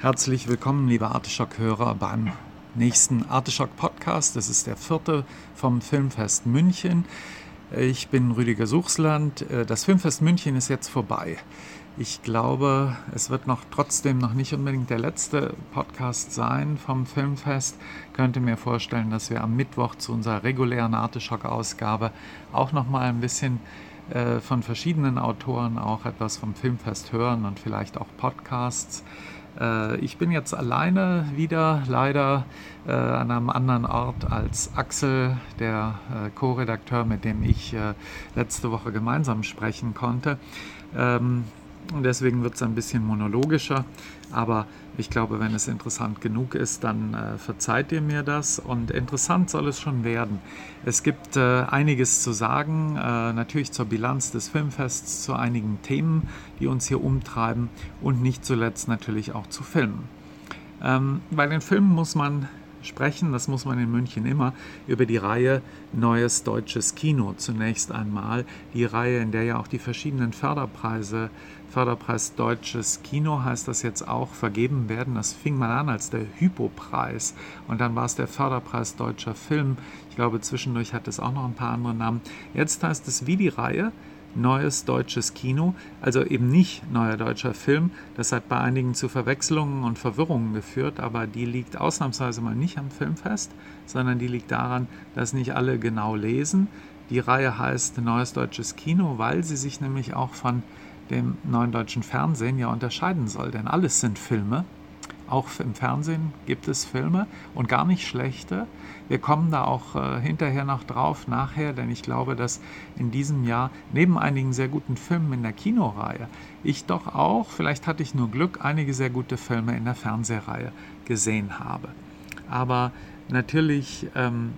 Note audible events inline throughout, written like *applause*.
Herzlich willkommen, liebe Artischock-Hörer, beim nächsten Artischock-Podcast. Das ist der vierte vom Filmfest München. Ich bin Rüdiger Suchsland. Das Filmfest München ist jetzt vorbei. Ich glaube, es wird noch trotzdem noch nicht unbedingt der letzte Podcast sein vom Filmfest. Ich könnte mir vorstellen, dass wir am Mittwoch zu unserer regulären Artischock-Ausgabe auch noch mal ein bisschen äh, von verschiedenen Autoren auch etwas vom Filmfest hören und vielleicht auch Podcasts. Äh, ich bin jetzt alleine wieder, leider äh, an einem anderen Ort als Axel, der äh, Co-Redakteur, mit dem ich letzte Woche gemeinsam sprechen konnte. Ähm, deswegen wird es ein bisschen monologischer. Aber ich glaube, wenn es interessant genug ist, dann äh, verzeiht ihr mir das. Und interessant soll es schon werden. Es gibt äh, einiges zu sagen, äh, natürlich zur Bilanz des Filmfests, zu einigen Themen, die uns hier umtreiben und nicht zuletzt natürlich auch zu Filmen. Ähm, bei den Filmen muss man sprechen, das muss man in München immer, über die Reihe Neues deutsches Kino zunächst einmal. Die Reihe, in der ja auch die verschiedenen Förderpreise Förderpreis Deutsches Kino heißt das jetzt auch, vergeben werden. Das fing mal an als der Hypo-Preis und dann war es der Förderpreis Deutscher Film. Ich glaube, zwischendurch hat es auch noch ein paar andere Namen. Jetzt heißt es wie die Reihe Neues deutsches Kino, also eben nicht neuer deutscher Film. Das hat bei einigen zu Verwechslungen und Verwirrungen geführt, aber die liegt ausnahmsweise mal nicht am Filmfest, sondern die liegt daran, dass nicht alle genau lesen. Die Reihe heißt Neues deutsches Kino, weil sie sich nämlich auch von dem neuen deutschen Fernsehen ja unterscheiden soll. Denn alles sind Filme. Auch im Fernsehen gibt es Filme und gar nicht schlechte. Wir kommen da auch äh, hinterher noch drauf, nachher, denn ich glaube, dass in diesem Jahr neben einigen sehr guten Filmen in der Kinoreihe ich doch auch, vielleicht hatte ich nur Glück, einige sehr gute Filme in der Fernsehreihe gesehen habe. Aber natürlich ähm,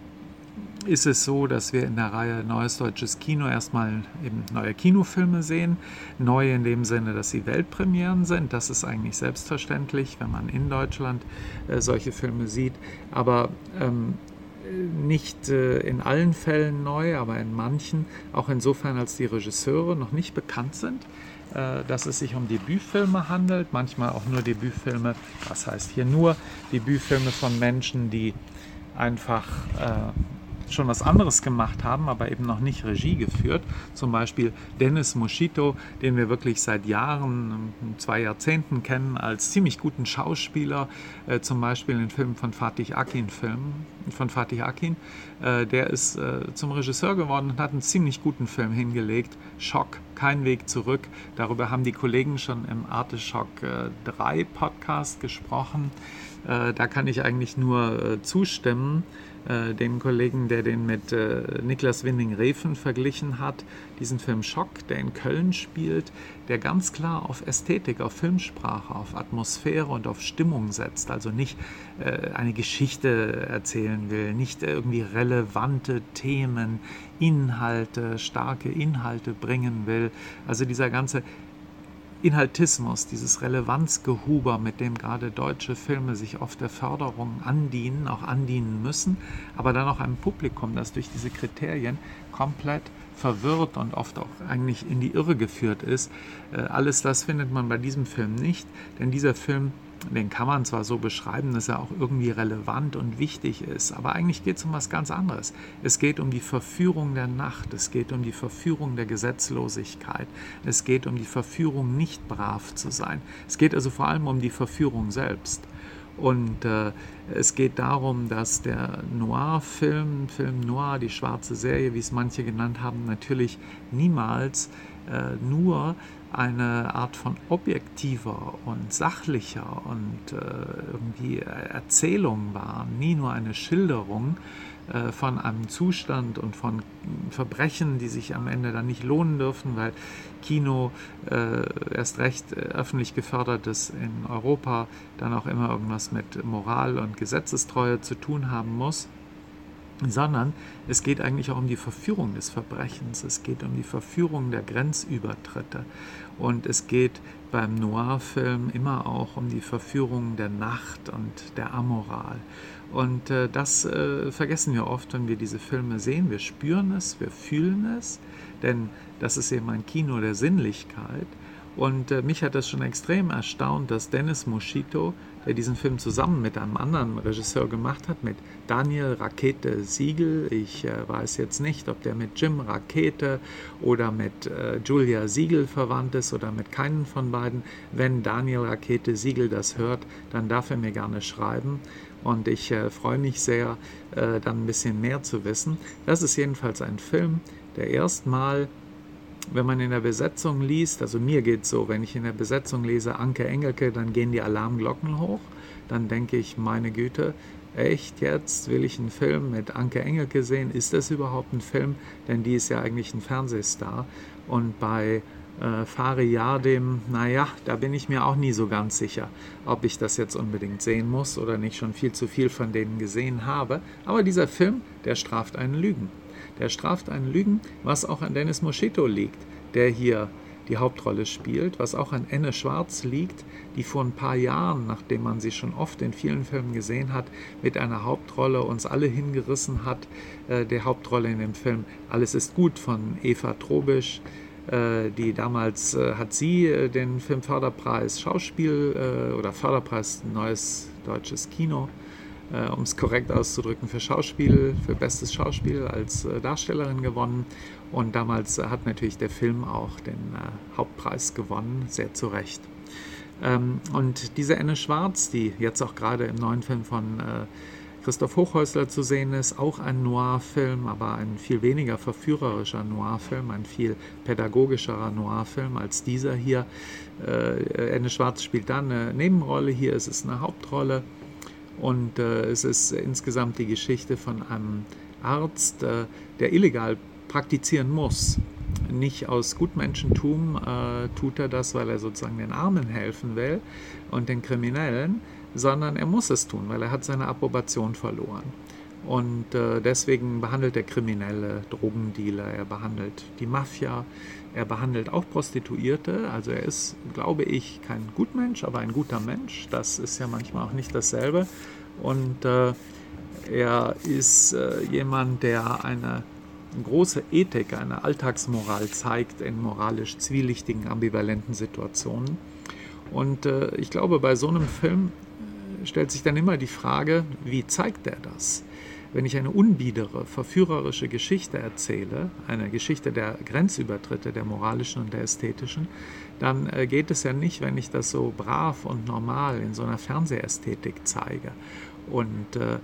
ist es so, dass wir in der Reihe Neues Deutsches Kino erstmal eben neue Kinofilme sehen. Neu in dem Sinne, dass sie Weltpremieren sind. Das ist eigentlich selbstverständlich, wenn man in Deutschland äh, solche Filme sieht. Aber ähm, nicht äh, in allen Fällen neu, aber in manchen. Auch insofern, als die Regisseure noch nicht bekannt sind äh, dass es sich um Debütfilme handelt, manchmal auch nur Debütfilme, was heißt hier nur Debütfilme von Menschen, die einfach äh, schon was anderes gemacht haben, aber eben noch nicht Regie geführt. Zum Beispiel Dennis Moschito, den wir wirklich seit Jahren, zwei Jahrzehnten kennen, als ziemlich guten Schauspieler, äh, zum Beispiel in Filmen von Fatih Akin Filmen, von Fatih Akin. Äh, der ist äh, zum Regisseur geworden und hat einen ziemlich guten Film hingelegt. Schock, kein Weg zurück. Darüber haben die Kollegen schon im Arte Schock 3 Podcast gesprochen. Äh, da kann ich eigentlich nur äh, zustimmen. Äh, dem Kollegen, der den mit äh, Niklas Winding-Refn verglichen hat, diesen Film Schock, der in Köln spielt, der ganz klar auf Ästhetik, auf Filmsprache, auf Atmosphäre und auf Stimmung setzt. Also nicht äh, eine Geschichte erzählen will, nicht irgendwie relevante Themen, Inhalte, starke Inhalte bringen will. Also dieser ganze Inhaltismus, dieses Relevanzgehuber, mit dem gerade deutsche Filme sich oft der Förderung andienen, auch andienen müssen, aber dann auch einem Publikum, das durch diese Kriterien komplett verwirrt und oft auch eigentlich in die Irre geführt ist. Äh, alles das findet man bei diesem Film nicht, denn dieser Film den kann man zwar so beschreiben, dass er auch irgendwie relevant und wichtig ist, aber eigentlich geht es um was ganz anderes. Es geht um die Verführung der Nacht, es geht um die Verführung der Gesetzlosigkeit, es geht um die Verführung, nicht brav zu sein. Es geht also vor allem um die Verführung selbst. Und äh, es geht darum, dass der Noir-Film, Film Noir, die schwarze Serie, wie es manche genannt haben, natürlich niemals äh, nur eine Art von objektiver und sachlicher und äh, irgendwie Erzählung war, nie nur eine Schilderung äh, von einem Zustand und von Verbrechen, die sich am Ende dann nicht lohnen dürfen, weil Kino äh, erst recht äh, öffentlich gefördertes in Europa dann auch immer irgendwas mit Moral und Gesetzestreue zu tun haben muss sondern es geht eigentlich auch um die Verführung des Verbrechens, es geht um die Verführung der Grenzübertritte und es geht beim Noir-Film immer auch um die Verführung der Nacht und der Amoral. Und äh, das äh, vergessen wir oft, wenn wir diese Filme sehen. Wir spüren es, wir fühlen es, denn das ist eben ein Kino der Sinnlichkeit. Und äh, mich hat das schon extrem erstaunt, dass Dennis Moschito, der diesen Film zusammen mit einem anderen Regisseur gemacht hat, mit Daniel Rakete Siegel, ich äh, weiß jetzt nicht, ob der mit Jim Rakete oder mit äh, Julia Siegel verwandt ist oder mit keinen von beiden. Wenn Daniel Rakete Siegel das hört, dann darf er mir gerne schreiben. Und ich äh, freue mich sehr, äh, dann ein bisschen mehr zu wissen. Das ist jedenfalls ein Film, der erstmal wenn man in der Besetzung liest, also mir geht es so, wenn ich in der Besetzung lese Anke Engelke, dann gehen die Alarmglocken hoch. Dann denke ich, meine Güte, echt jetzt will ich einen Film mit Anke Engelke sehen? Ist das überhaupt ein Film? Denn die ist ja eigentlich ein Fernsehstar. Und bei äh, Fari Yardim, naja, da bin ich mir auch nie so ganz sicher, ob ich das jetzt unbedingt sehen muss oder nicht schon viel zu viel von denen gesehen habe. Aber dieser Film, der straft einen Lügen. Der straft einen Lügen, was auch an Dennis Moschito liegt, der hier die Hauptrolle spielt, was auch an Enne Schwarz liegt, die vor ein paar Jahren, nachdem man sie schon oft in vielen Filmen gesehen hat, mit einer Hauptrolle uns alle hingerissen hat, äh, der Hauptrolle in dem Film Alles ist gut von Eva Trobisch, äh, die damals äh, hat sie äh, den Filmförderpreis Schauspiel äh, oder Förderpreis Neues Deutsches Kino äh, um es korrekt auszudrücken, für Schauspiel, für bestes Schauspiel als äh, Darstellerin gewonnen. Und damals äh, hat natürlich der Film auch den äh, Hauptpreis gewonnen, sehr zu Recht. Ähm, und diese Anne Schwarz, die jetzt auch gerade im neuen Film von äh, Christoph Hochhäusler zu sehen ist, auch ein Noir-Film, aber ein viel weniger verführerischer Noir-Film, ein viel pädagogischerer Noir-Film als dieser hier. Äh, Anne Schwarz spielt da eine Nebenrolle, hier ist es eine Hauptrolle. Und äh, es ist insgesamt die Geschichte von einem Arzt, äh, der illegal praktizieren muss. Nicht aus Gutmenschentum äh, tut er das, weil er sozusagen den Armen helfen will und den Kriminellen, sondern er muss es tun, weil er hat seine Approbation verloren. Und äh, deswegen behandelt er Kriminelle, Drogendealer, er behandelt die Mafia, er behandelt auch Prostituierte. Also er ist, glaube ich, kein Gutmensch, aber ein guter Mensch. Das ist ja manchmal auch nicht dasselbe. Und äh, er ist äh, jemand, der eine große Ethik, eine Alltagsmoral zeigt in moralisch zwielichtigen, ambivalenten Situationen. Und äh, ich glaube, bei so einem Film äh, stellt sich dann immer die Frage, wie zeigt er das? Wenn ich eine unbiedere, verführerische Geschichte erzähle, eine Geschichte der Grenzübertritte, der moralischen und der ästhetischen, dann äh, geht es ja nicht, wenn ich das so brav und normal in so einer Fernsehästhetik zeige und, äh,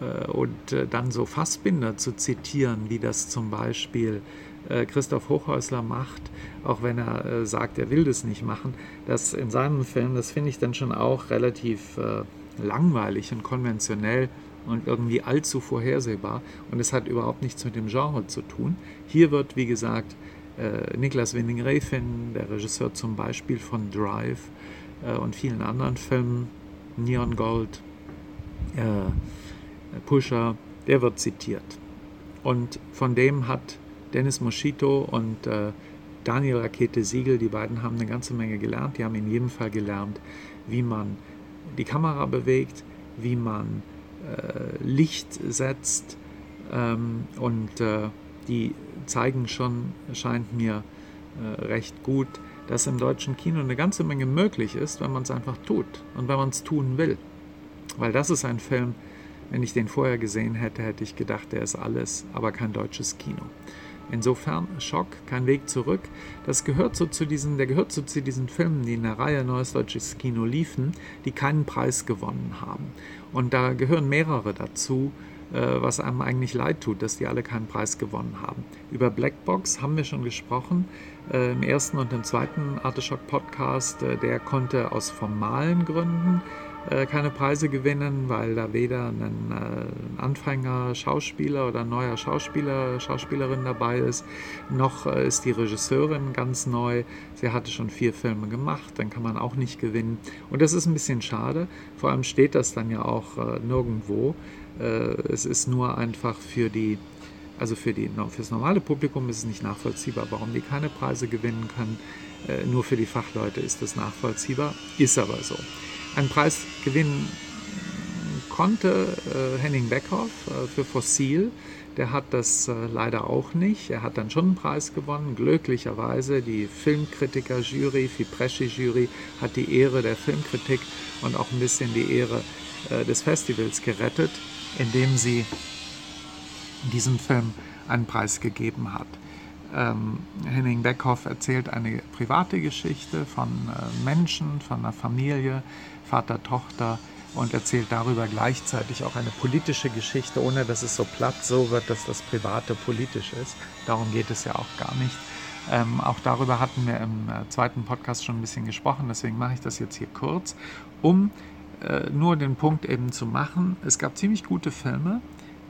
äh und äh, dann so Fassbinder zu zitieren, wie das zum Beispiel äh, Christoph Hochhäusler macht, auch wenn er äh, sagt, er will das nicht machen, das in seinem Film, das finde ich dann schon auch relativ langweilig und konventionell und irgendwie allzu vorhersehbar und es hat überhaupt nichts mit dem Genre zu tun. Hier wird, wie gesagt, äh, Niklas Winding Refn, der Regisseur zum Beispiel von Drive äh, und vielen anderen Filmen, Neon Gold, äh, Pusher, der wird zitiert. Und von dem hat Dennis Moschito und äh, Daniel Rakete Siegel, die beiden haben eine ganze Menge gelernt. Die haben in jedem Fall gelernt, wie man die Kamera bewegt, wie man Licht setzt ähm, und äh, die zeigen schon, scheint mir äh, recht gut, dass im deutschen Kino eine ganze Menge möglich ist, wenn man es einfach tut und wenn man es tun will. Weil das ist ein Film, wenn ich den vorher gesehen hätte, hätte ich gedacht, der ist alles, aber kein deutsches Kino. Insofern Schock, kein Weg zurück. Das gehört so zu diesen, der gehört so zu diesen Filmen, die in der Reihe Neues Deutsches Kino liefen, die keinen Preis gewonnen haben. Und da gehören mehrere dazu, äh, was einem eigentlich leid tut, dass die alle keinen Preis gewonnen haben. Über Blackbox haben wir schon gesprochen äh, im ersten und im zweiten Arteschock Podcast. Äh, der konnte aus formalen Gründen keine Preise gewinnen, weil da weder ein, äh, Anfänger Schauspieler oder ein neuer Schauspieler, Schauspielerin dabei ist, noch äh, ist die Regisseurin ganz neu. Sie hatte schon vier Filme gemacht, dann kann man auch nicht gewinnen. Und das ist ein bisschen schade. Vor allem steht das dann ja auch nirgendwo. es ist nur einfach für die also für, die, für das normale Publikum ist es nicht nachvollziehbar, warum die keine Preise gewinnen können. nur für die Fachleute ist das nachvollziehbar, ist aber so einen Preis gewinnen konnte äh, Henning Beckhoff äh, für Fossil, der hat das äh, leider auch nicht. Er hat dann schon einen Preis gewonnen, glücklicherweise. Die Filmkritiker-Jury, Fipresci-Jury, hat die Ehre der Filmkritik und auch ein bisschen die Ehre äh, des Festivals gerettet, indem sie diesem Film einen Preis gegeben hat. Ähm, Henning Beckhoff erzählt eine private Geschichte von äh, Menschen, von einer Familie, Vater, Tochter, und erzählt darüber gleichzeitig auch eine politische Geschichte, ohne dass es so platt so wird, dass das Private politisch ist. Darum geht es ja auch gar nicht. Ähm, auch darüber hatten wir im äh, zweiten Podcast schon ein bisschen gesprochen, deswegen mache ich das jetzt hier kurz, um äh, nur den Punkt eben zu machen. Es gab ziemlich gute Filme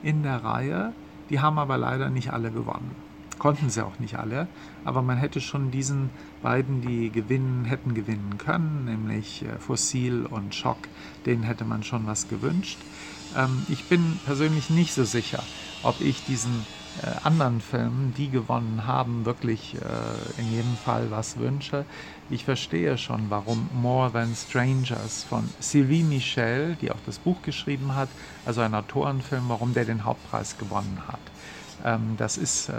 in der Reihe, die haben aber leider nicht alle gewonnen. Konnten sie auch nicht alle, aber man hätte schon diesen beiden, die gewinnen, hätten gewinnen können, nämlich äh, Fossil und Schock, denen hätte man schon was gewünscht. Ähm, ich bin persönlich nicht so sicher, ob ich diesen äh, anderen Filmen, die gewonnen haben, wirklich äh, in jedem Fall was wünsche. Ich verstehe schon, warum More Than Strangers von Sylvie Michel, die auch das Buch geschrieben hat, also ein Autorenfilm, warum der den Hauptpreis gewonnen hat. Ähm, das ist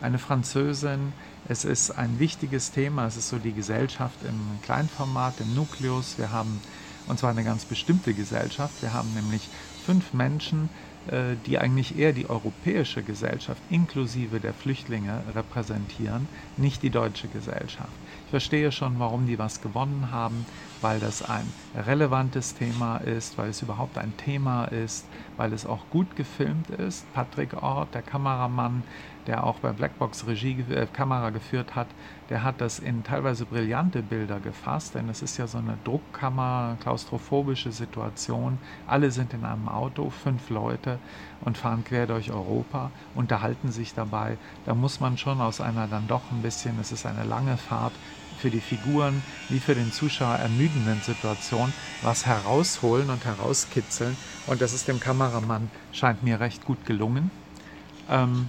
eine Französin. Es ist ein wichtiges Thema. Es ist so die Gesellschaft im Kleinformat, im Nukleus. Wir haben, und zwar eine ganz bestimmte Gesellschaft. Wir haben nämlich fünf Menschen, äh, die eigentlich eher die europäische Gesellschaft inklusive der Flüchtlinge repräsentieren, nicht die deutsche Gesellschaft. Ich verstehe schon, warum die was gewonnen haben, weil das ein relevantes Thema ist, weil es überhaupt ein Thema ist, weil es auch gut gefilmt ist. Patrick Ort, der Kameramann, der auch bei Blackbox Regie äh, Kamera geführt hat, der hat das in teilweise brillante Bilder gefasst, denn es ist ja so eine Druckkammer, klaustrophobische Situation. Alle sind in einem Auto, fünf Leute und fahren quer durch Europa, unterhalten sich dabei. Da muss man schon aus einer dann doch ein bisschen, es ist eine lange Fahrt, für die Figuren wie für den Zuschauer ermüdenden Situation was herausholen und herauskitzeln. Und das ist dem Kameramann, scheint mir recht gut gelungen. Ähm,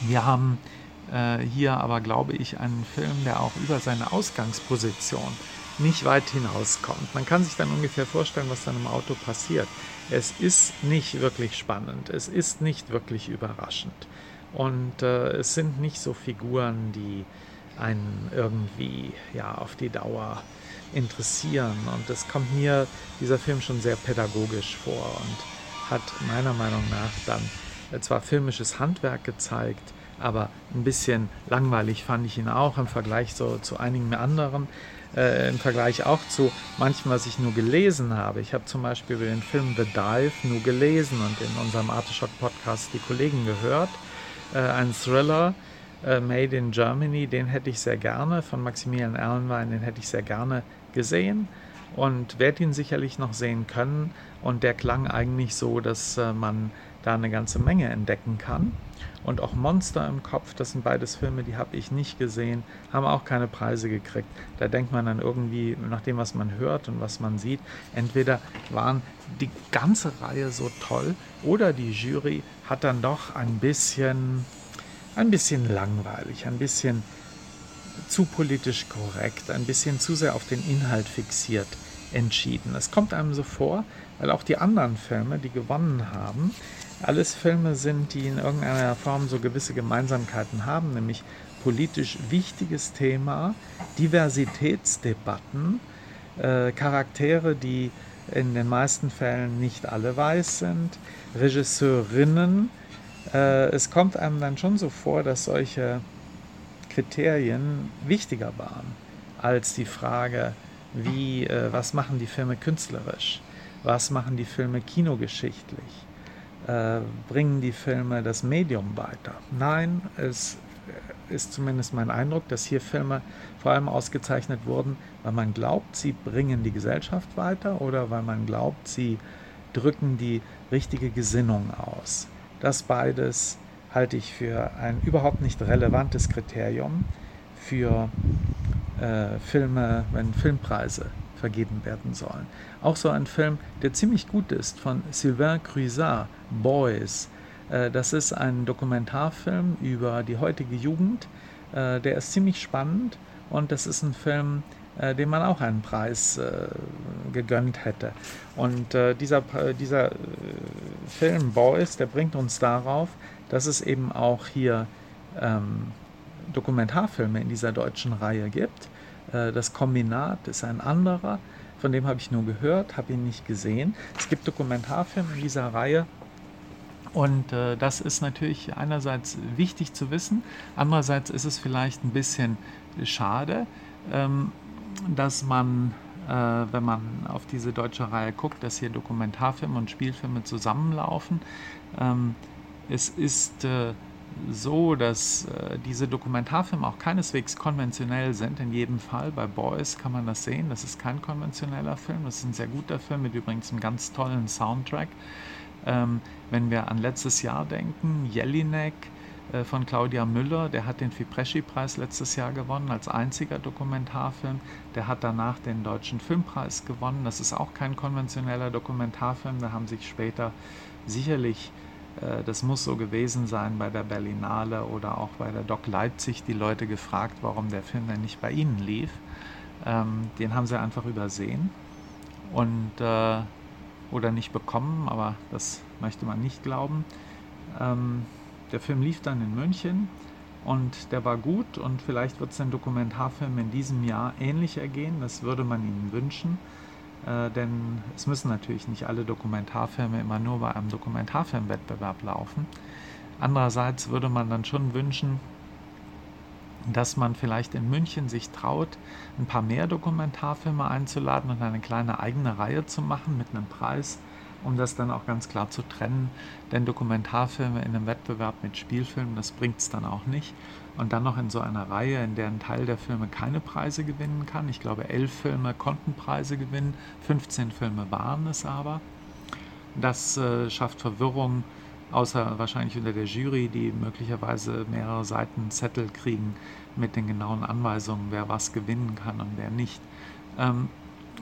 wir haben äh, hier aber, glaube ich, einen Film, der auch über seine Ausgangsposition nicht weit hinauskommt. Man kann sich dann ungefähr vorstellen, was dann im Auto passiert. Es ist nicht wirklich spannend, es ist nicht wirklich überraschend. Und äh, es sind nicht so Figuren, die einen irgendwie ja, auf die Dauer interessieren. Und es kommt mir dieser Film schon sehr pädagogisch vor und hat meiner Meinung nach dann zwar filmisches Handwerk gezeigt, aber ein bisschen langweilig fand ich ihn auch im Vergleich so, zu einigen anderen. Äh, Im Vergleich auch zu manchem, was ich nur gelesen habe. Ich habe zum Beispiel über den Film The Dive nur gelesen und in unserem Arteschock Podcast die Kollegen gehört. Äh, ein Thriller, äh, Made in Germany, den hätte ich sehr gerne, von Maximilian Erlenwein, den hätte ich sehr gerne gesehen und werde ihn sicherlich noch sehen können. Und der klang eigentlich so, dass äh, man da eine ganze Menge entdecken kann. Und auch Monster im Kopf, das sind beides Filme, die habe ich nicht gesehen, haben auch keine Preise gekriegt. Da denkt man dann irgendwie, nach dem, was man hört und was man sieht, entweder waren die ganze Reihe so toll oder die Jury hat dann doch ein bisschen ein bisschen langweilig, ein bisschen zu politisch korrekt, ein bisschen zu sehr auf den Inhalt fixiert entschieden. Es kommt einem so vor, weil auch die anderen Filme, die gewonnen haben, alles Filme sind, die in irgendeiner Form so gewisse Gemeinsamkeiten haben, nämlich politisch wichtiges Thema, Diversitätsdebatten, äh, Charaktere, die in den meisten Fällen nicht alle weiß sind, Regisseurinnen, äh, es kommt einem dann schon so vor, dass solche Kriterien wichtiger waren als die Frage, wie, äh, was machen die Filme künstlerisch, was machen die Filme kinogeschichtlich, äh, bringen die Filme das Medium weiter. Nein, es ist zumindest mein Eindruck, dass hier Filme vor allem ausgezeichnet wurden, weil man glaubt, sie bringen die Gesellschaft weiter oder weil man glaubt, sie drücken die richtige Gesinnung aus. Das beides halte ich für ein überhaupt nicht relevantes Kriterium für äh, Filme, wenn Filmpreise vergeben werden sollen. Auch so ein Film, der ziemlich gut ist, von Sylvain Cruzat, Boys. Äh, das ist ein Dokumentarfilm über die heutige Jugend. Äh, der ist ziemlich spannend und das ist ein Film, äh, dem man auch einen Preis gegönnt hätte. Und dieser, dieser Film Boys, der bringt uns darauf, dass es eben auch hier ähm, Dokumentarfilme in dieser deutschen Reihe gibt. Äh, das Kombinat ist ein anderer, von dem habe ich nur gehört, habe ihn nicht gesehen. Es gibt Dokumentarfilme in dieser Reihe. Und äh, das ist natürlich einerseits wichtig zu wissen, andererseits ist es vielleicht ein bisschen schade, ähm, dass man, äh, wenn man auf diese deutsche Reihe guckt, dass hier Dokumentarfilme und Spielfilme zusammenlaufen. Ähm, es ist äh, so, dass äh, diese Dokumentarfilme auch keineswegs konventionell sind. In jedem Fall. Bei Boys kann man das sehen. Das ist kein konventioneller Film. Das ist ein sehr guter Film mit übrigens einem ganz tollen Soundtrack. Ähm, wenn wir an letztes Jahr denken, Jelinek äh, von Claudia Müller, der hat den Fipresci-Preis letztes Jahr gewonnen als einziger Dokumentarfilm. Der hat danach den Deutschen Filmpreis gewonnen. Das ist auch kein konventioneller Dokumentarfilm. Da haben sich später sicherlich äh, das muss so gewesen sein bei der Berlinale oder auch bei der Doc Leipzig, die Leute gefragt, warum der Film denn nicht bei ihnen lief. Ähm, den haben sie einfach übersehen und äh, oder nicht bekommen, aber das möchte man nicht glauben. Ähm, der Film lief dann in München und der war gut und vielleicht wird es den Dokumentarfilm in diesem Jahr ähnlich ergehen, das würde man ihnen wünschen. Äh, denn es müssen natürlich nicht alle Dokumentarfilme immer nur bei einem Dokumentarfilmwettbewerb laufen. Andererseits würde man dann schon wünschen, dass man vielleicht in München sich traut, ein paar mehr Dokumentarfilme einzuladen und eine kleine eigene Reihe zu machen mit einem Preis, um das dann auch ganz klar zu trennen. Denn Dokumentarfilme in einem Wettbewerb mit Spielfilmen, das bringt es dann auch nicht. Und dann noch in so einer Reihe, in der ein Teil der Filme keine Preise gewinnen kann. Ich glaube, elf Filme konnten Preise gewinnen, 15 Filme waren es aber. Das äh, schafft Verwirrung, außer wahrscheinlich unter der Jury, die möglicherweise mehrere Seiten Zettel kriegen mit den genauen Anweisungen, wer was gewinnen kann und wer nicht. Ähm,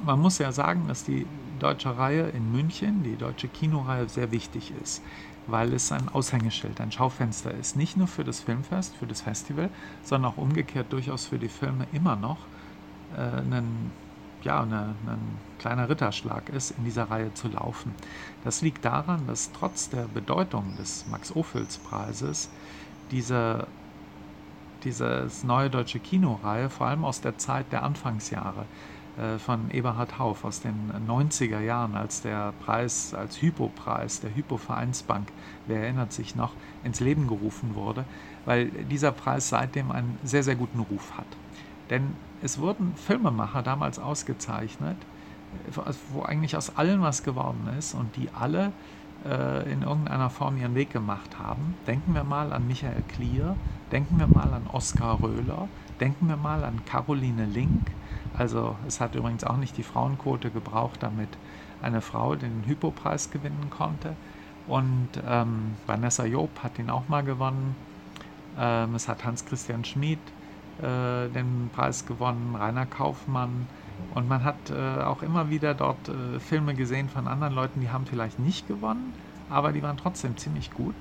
man muss ja sagen, dass die deutsche Reihe in München, die deutsche Kinoreihe, sehr wichtig ist, weil es ein Aushängeschild, ein Schaufenster ist. Nicht nur für das Filmfest, für das Festival, sondern auch umgekehrt durchaus für die Filme immer noch äh, ein, ja, eine, ein kleiner Ritterschlag ist, in dieser Reihe zu laufen. Das liegt daran, dass trotz der Bedeutung des Max-Ophüls-Preises diese dieses neue deutsche Kinoreihe, vor allem aus der Zeit der Anfangsjahre, von Eberhard Hauf aus den 90er Jahren, als der Preis, als Hypo-Preis der Hypo-Vereinsbank, wer erinnert sich noch, ins Leben gerufen wurde, weil dieser Preis seitdem einen sehr, sehr guten Ruf hat. Denn es wurden Filmemacher damals ausgezeichnet, äh, wo eigentlich aus allem was geworden ist und die alle äh, in irgendeiner Form ihren Weg gemacht haben. Denken wir mal an Michael Klier, denken wir mal an Oskar Röhler, denken wir mal an Caroline Link, also es hat übrigens auch nicht die Frauenquote gebraucht, damit eine Frau den Hypo-Preis gewinnen konnte. Und ähm, Vanessa Job hat ihn auch mal gewonnen. Ähm, es hat Hans-Christian Schmid äh, den Preis gewonnen, Rainer Kaufmann. Und man hat äh, auch immer wieder dort äh, Filme gesehen von anderen Leuten, die haben vielleicht nicht gewonnen, aber die waren trotzdem ziemlich gut.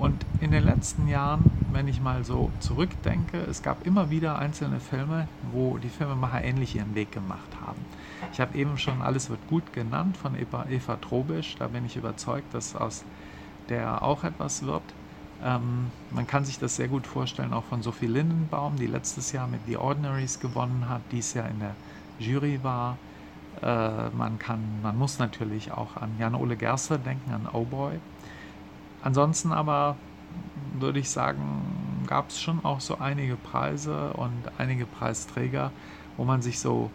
Und in den letzten Jahren, wenn ich mal so zurückdenke, es gab immer wieder einzelne Filme, wo die Filmemacher ähnlich ihren Weg gemacht haben. Ich habe eben schon Alles wird gut genannt von Eva, Eva Trobisch. Da bin ich überzeugt, dass aus der auch etwas wird. Ähm, man kann sich das sehr gut vorstellen, auch von Sophie Lindenbaum, die letztes Jahr mit The Ordinaries gewonnen hat, dies Jahr in der Jury war. Äh, man, kann, man muss natürlich auch an Jan-Ole Gerster denken, an Oh Boy. Ansonsten aber würde ich sagen, gab es schon auch so einige Preise und einige Preisträger, wo man sich so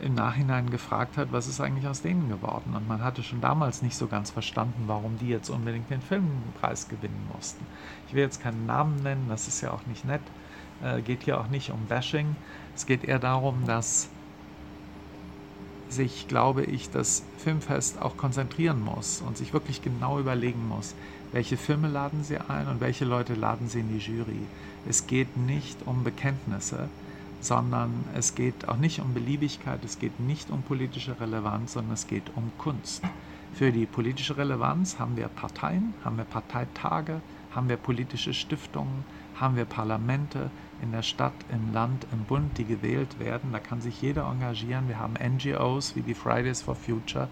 im Nachhinein gefragt hat, was ist eigentlich aus denen geworden? Und man hatte schon damals nicht so ganz verstanden, warum die jetzt unbedingt den Filmpreis gewinnen mussten. Ich will jetzt keinen Namen nennen, das ist ja auch nicht nett. Äh, geht hier auch nicht um Bashing. Es geht eher darum, dass sich, glaube ich, das Filmfest auch konzentrieren muss und sich wirklich genau überlegen muss, welche Filme laden sie ein und welche Leute laden sie in die Jury. Es geht nicht um Bekenntnisse, sondern es geht auch nicht um Beliebigkeit, es geht nicht um politische Relevanz, sondern es geht um Kunst. Für die politische Relevanz haben wir Parteien, haben wir Parteitage, haben wir politische Stiftungen, haben wir Parlamente in der Stadt, im Land, im Bund, die gewählt werden. Da kann sich jeder engagieren. Wir haben NGOs wie die Fridays for Future.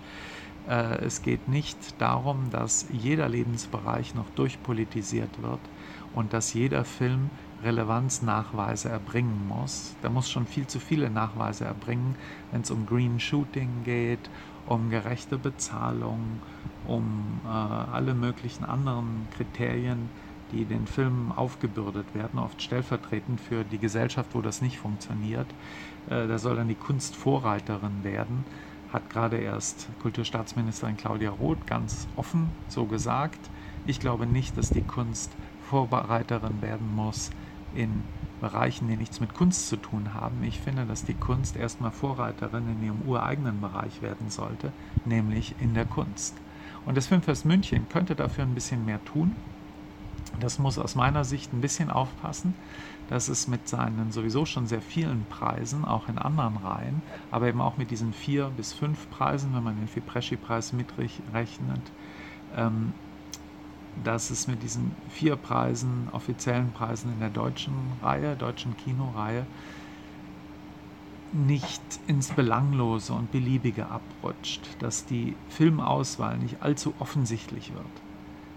Äh, es geht nicht darum, dass jeder Lebensbereich noch durchpolitisiert wird und dass jeder Film Relevanznachweise erbringen muss. Der muss schon viel zu viele Nachweise erbringen, wenn es um Green Shooting geht, um gerechte Bezahlung, um äh, alle möglichen anderen Kriterien, die den Filmen aufgebürdet werden, oft stellvertretend für die Gesellschaft, wo das nicht funktioniert. Äh, da soll dann die Kunst Vorreiterin werden, hat gerade erst Kulturstaatsministerin Claudia Roth ganz offen so gesagt. Ich glaube nicht, dass die Kunst Vorreiterin werden muss in Bereichen, die nichts mit Kunst zu tun haben. Ich finde, dass die Kunst erstmal Vorreiterin in ihrem ureigenen Bereich werden sollte, nämlich in der Kunst. Und das Filmfest München könnte dafür ein bisschen mehr tun. Das muss aus meiner Sicht ein bisschen aufpassen, dass es mit seinen sowieso schon sehr vielen Preisen, auch in anderen Reihen, aber eben auch mit diesen vier bis fünf Preisen, wenn man den Fipresci-Preis mitrechnet, ähm, dass es mit diesen vier Preisen, offiziellen Preisen in der deutschen Reihe, deutschen Kinoreihe, nicht ins Belanglose und Beliebige abrutscht, dass die Filmauswahl nicht allzu offensichtlich wird,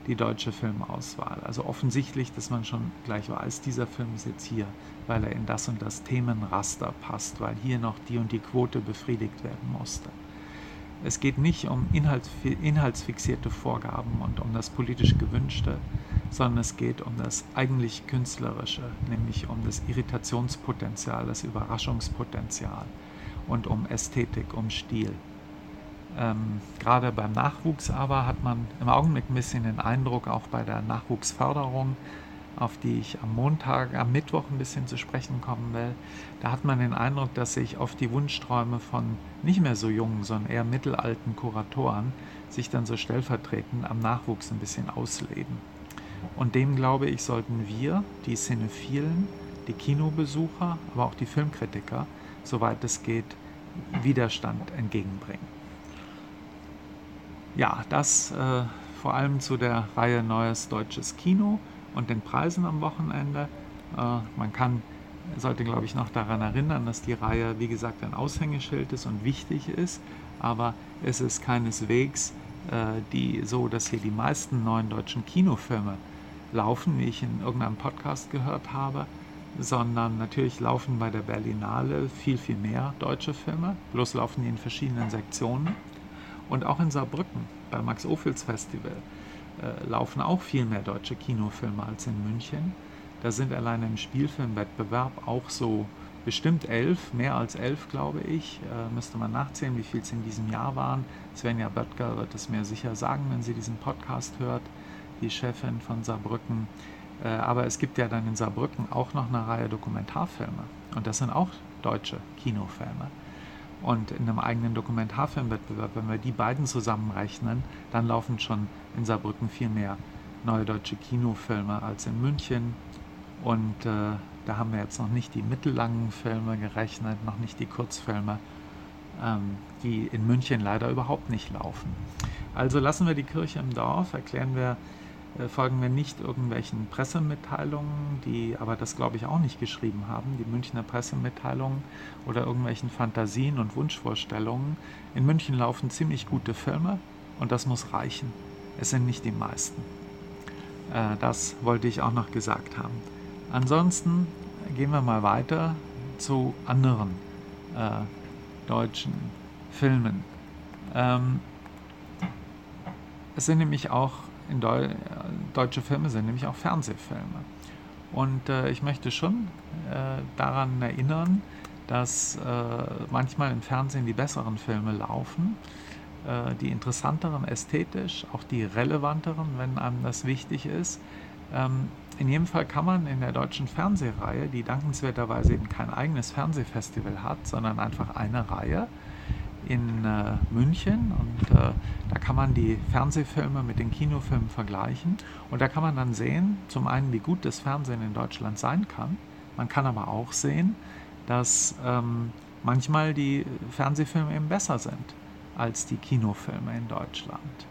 die deutsche Filmauswahl. Also offensichtlich, dass man schon gleich weiß, dieser Film ist jetzt hier, weil er in das und das Themenraster passt, weil hier noch die und die Quote befriedigt werden musste. Es geht nicht um Inhalts, inhaltsfixierte Vorgaben und um das politisch Gewünschte, sondern es geht um das eigentlich Künstlerische, nämlich um das Irritationspotenzial, das Überraschungspotenzial und um Ästhetik, um Stil. Ähm, gerade beim Nachwuchs aber hat man im Augenblick ein bisschen den Eindruck, auch bei der Nachwuchsförderung, auf die ich am Montag, am Mittwoch ein bisschen zu sprechen kommen will, da hat man den Eindruck, dass sich auf die Wunschträume von nicht mehr so jungen, sondern eher mittelalten Kuratoren sich dann so stellvertretend am Nachwuchs ein bisschen ausleben. Und dem glaube ich, sollten wir, die Cinephilen, die Kinobesucher, aber auch die Filmkritiker, soweit es geht, Widerstand entgegenbringen. Ja, das äh, vor allem zu der Reihe Neues Deutsches Kino und den Preisen am Wochenende. Äh, man kann, sollte, glaube ich, noch daran erinnern, dass die Reihe, wie gesagt, ein Aushängeschild ist und wichtig ist, aber es ist keineswegs äh, die, so, dass hier die meisten neuen deutschen Kinofilme laufen, wie ich in irgendeinem Podcast gehört habe, sondern natürlich laufen bei der Berlinale viel, viel mehr deutsche Filme, bloß laufen die in verschiedenen Sektionen. Und auch in Saarbrücken beim Max-Ophüls Festival äh, laufen auch viel mehr deutsche Kinofilme als in München. Da sind allein im Spielfilmwettbewerb auch so bestimmt elf, mehr als elf, glaube ich. Äh, müsste man nachzählen, wie viel es in diesem Jahr waren. Svenja Böttger wird es mir sicher sagen, wenn sie diesen Podcast hört, die Chefin von Saarbrücken. Äh, aber es gibt ja dann in Saarbrücken auch noch eine Reihe Dokumentarfilme. Und das sind auch deutsche Kinofilme. Und in einem eigenen Dokumentarfilmwettbewerb, wenn wir die beiden zusammenrechnen, dann laufen schon in Saarbrücken viel mehr neue deutsche Kinofilme als in München. Und äh, da haben wir jetzt noch nicht die mittellangen Filme gerechnet, noch nicht die Kurzfilme, ähm, die in München leider überhaupt nicht laufen. Also lassen wir die Kirche im Dorf, erklären wir folgen wir nicht irgendwelchen Pressemitteilungen, die aber das glaube ich auch nicht geschrieben haben, die Münchner Pressemitteilungen oder irgendwelchen Fantasien und Wunschvorstellungen. In München laufen ziemlich gute Filme und das muss reichen. Es sind nicht die meisten. Äh, das wollte ich auch noch gesagt haben. Ansonsten gehen wir mal weiter zu anderen äh, deutschen Filmen. Ähm, es sind nämlich auch in Deu deutsche Filme sind, nämlich auch Fernsehfilme. Und äh, ich möchte schon äh, daran erinnern, dass äh, manchmal im Fernsehen die besseren Filme laufen, äh, die interessanteren ästhetisch, auch die relevanteren, wenn einem das wichtig ist. Ähm, in jedem Fall kann man in der deutschen Fernsehreihe, die dankenswerterweise eben kein eigenes Fernsehfestival hat, sondern einfach eine Reihe, in äh, München und äh, da kann man die Fernsehfilme mit den Kinofilmen vergleichen und da kann man dann sehen, zum einen, wie gut das Fernsehen in Deutschland sein kann. Man kann aber auch sehen, dass ähm, manchmal die Fernsehfilme eben besser sind als die Kinofilme in Deutschland.